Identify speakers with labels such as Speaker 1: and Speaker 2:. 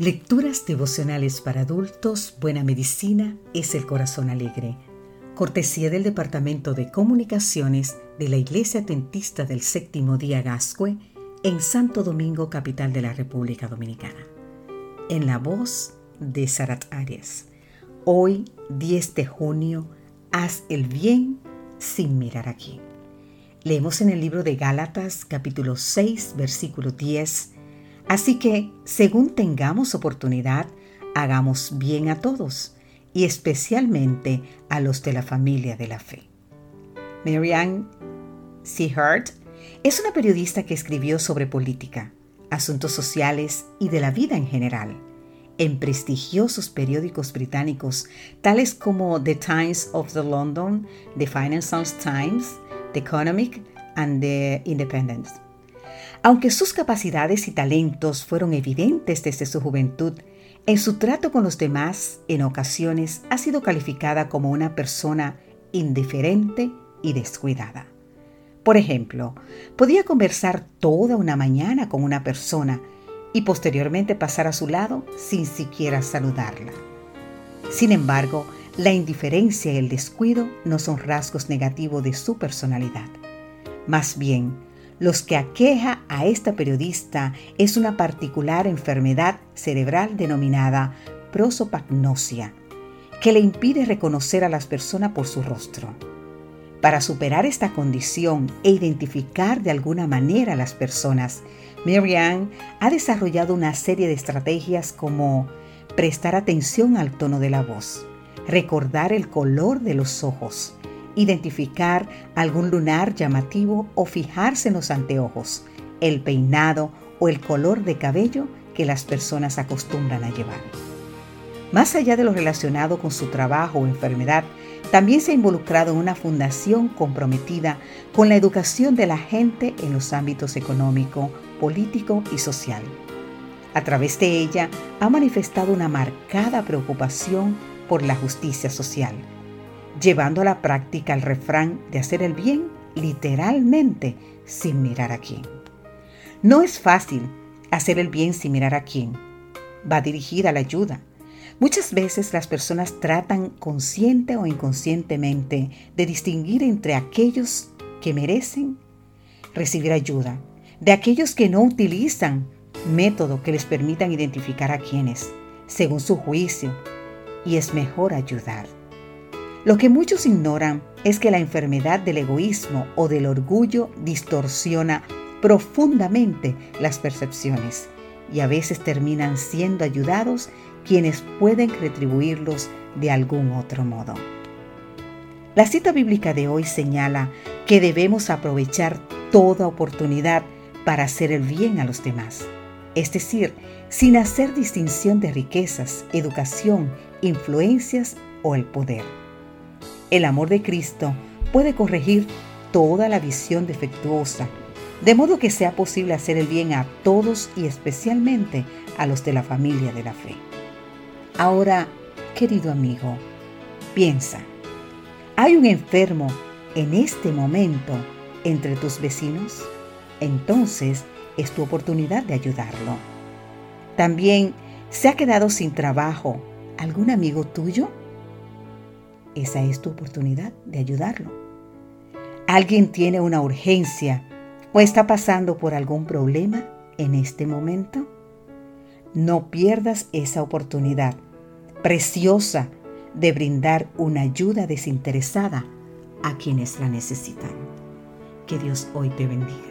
Speaker 1: Lecturas devocionales para adultos, Buena Medicina es el Corazón Alegre. Cortesía del Departamento de Comunicaciones de la Iglesia Atentista del Séptimo Día Gascue en Santo Domingo, capital de la República Dominicana. En la voz de Sarat Arias. Hoy, 10 de junio, haz el bien sin mirar aquí. Leemos en el libro de Gálatas capítulo 6 versículo 10 Así que, según tengamos oportunidad, hagamos bien a todos y especialmente a los de la familia de la fe. Marianne Seahart es una periodista que escribió sobre política, asuntos sociales y de la vida en general en prestigiosos periódicos británicos tales como The Times of the London, The Financial Times, The Economic and The Independent. Aunque sus capacidades y talentos fueron evidentes desde su juventud, en su trato con los demás en ocasiones ha sido calificada como una persona indiferente y descuidada. Por ejemplo, podía conversar toda una mañana con una persona y posteriormente pasar a su lado sin siquiera saludarla. Sin embargo, la indiferencia y el descuido no son rasgos negativos de su personalidad. Más bien, los que aqueja a esta periodista es una particular enfermedad cerebral denominada prosopagnosia, que le impide reconocer a las personas por su rostro. Para superar esta condición e identificar de alguna manera a las personas, Marianne ha desarrollado una serie de estrategias como prestar atención al tono de la voz, recordar el color de los ojos, identificar algún lunar llamativo o fijarse en los anteojos, el peinado o el color de cabello que las personas acostumbran a llevar. Más allá de lo relacionado con su trabajo o enfermedad, también se ha involucrado en una fundación comprometida con la educación de la gente en los ámbitos económico, político y social. A través de ella ha manifestado una marcada preocupación por la justicia social llevando a la práctica el refrán de hacer el bien literalmente sin mirar a quién. No es fácil hacer el bien sin mirar a quién. Va dirigida a la ayuda. Muchas veces las personas tratan consciente o inconscientemente de distinguir entre aquellos que merecen recibir ayuda, de aquellos que no utilizan método que les permitan identificar a quienes, según su juicio, y es mejor ayudar. Lo que muchos ignoran es que la enfermedad del egoísmo o del orgullo distorsiona profundamente las percepciones y a veces terminan siendo ayudados quienes pueden retribuirlos de algún otro modo. La cita bíblica de hoy señala que debemos aprovechar toda oportunidad para hacer el bien a los demás, es decir, sin hacer distinción de riquezas, educación, influencias o el poder. El amor de Cristo puede corregir toda la visión defectuosa, de modo que sea posible hacer el bien a todos y especialmente a los de la familia de la fe. Ahora, querido amigo, piensa, ¿hay un enfermo en este momento entre tus vecinos? Entonces es tu oportunidad de ayudarlo. También, ¿se ha quedado sin trabajo algún amigo tuyo? Esa es tu oportunidad de ayudarlo. ¿Alguien tiene una urgencia o está pasando por algún problema en este momento? No pierdas esa oportunidad preciosa de brindar una ayuda desinteresada a quienes la necesitan. Que Dios hoy te bendiga.